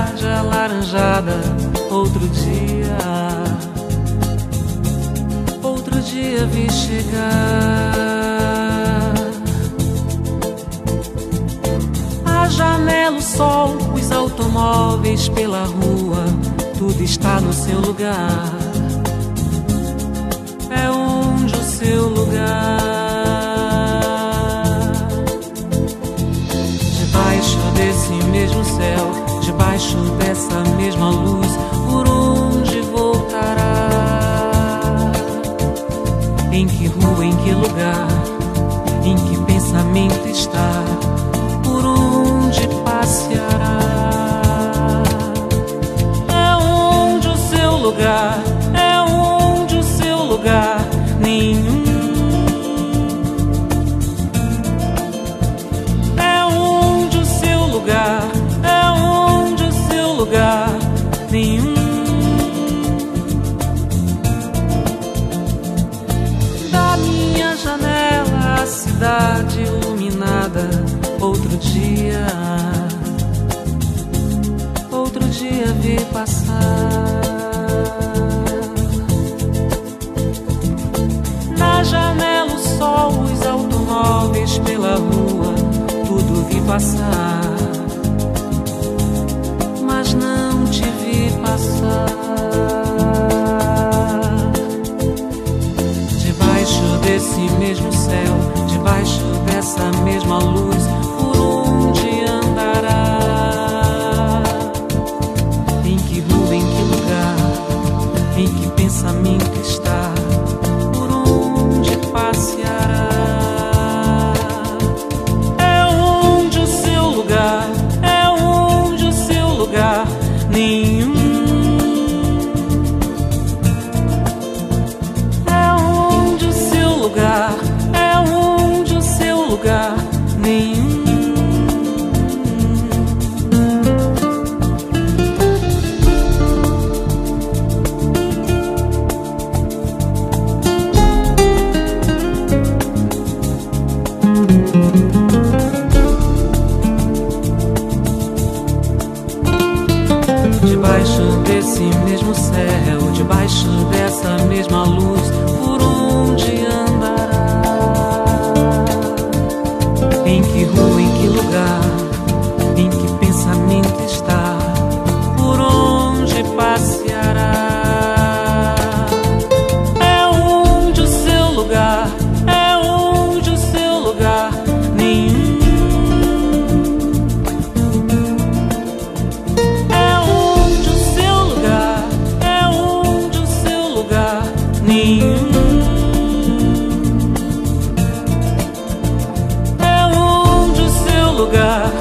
tarde alaranjada, outro dia. Outro dia vi chegar. A janela, o sol, os automóveis pela rua, tudo está no seu lugar. É onde o seu lugar. Pensamento está? Por onde passeará? É onde o seu lugar, é onde o seu lugar, nenhum. É onde o seu lugar, é onde o seu lugar, nenhum. Cidade dia, outro dia vi passar. Na janela, o sol, os automóveis pela rua, tudo vi passar. Mas não te vi passar. Debaixo desse mesmo céu, debaixo desse mesmo céu, debaixo dessa mesma luz, caminho. É onde o seu lugar.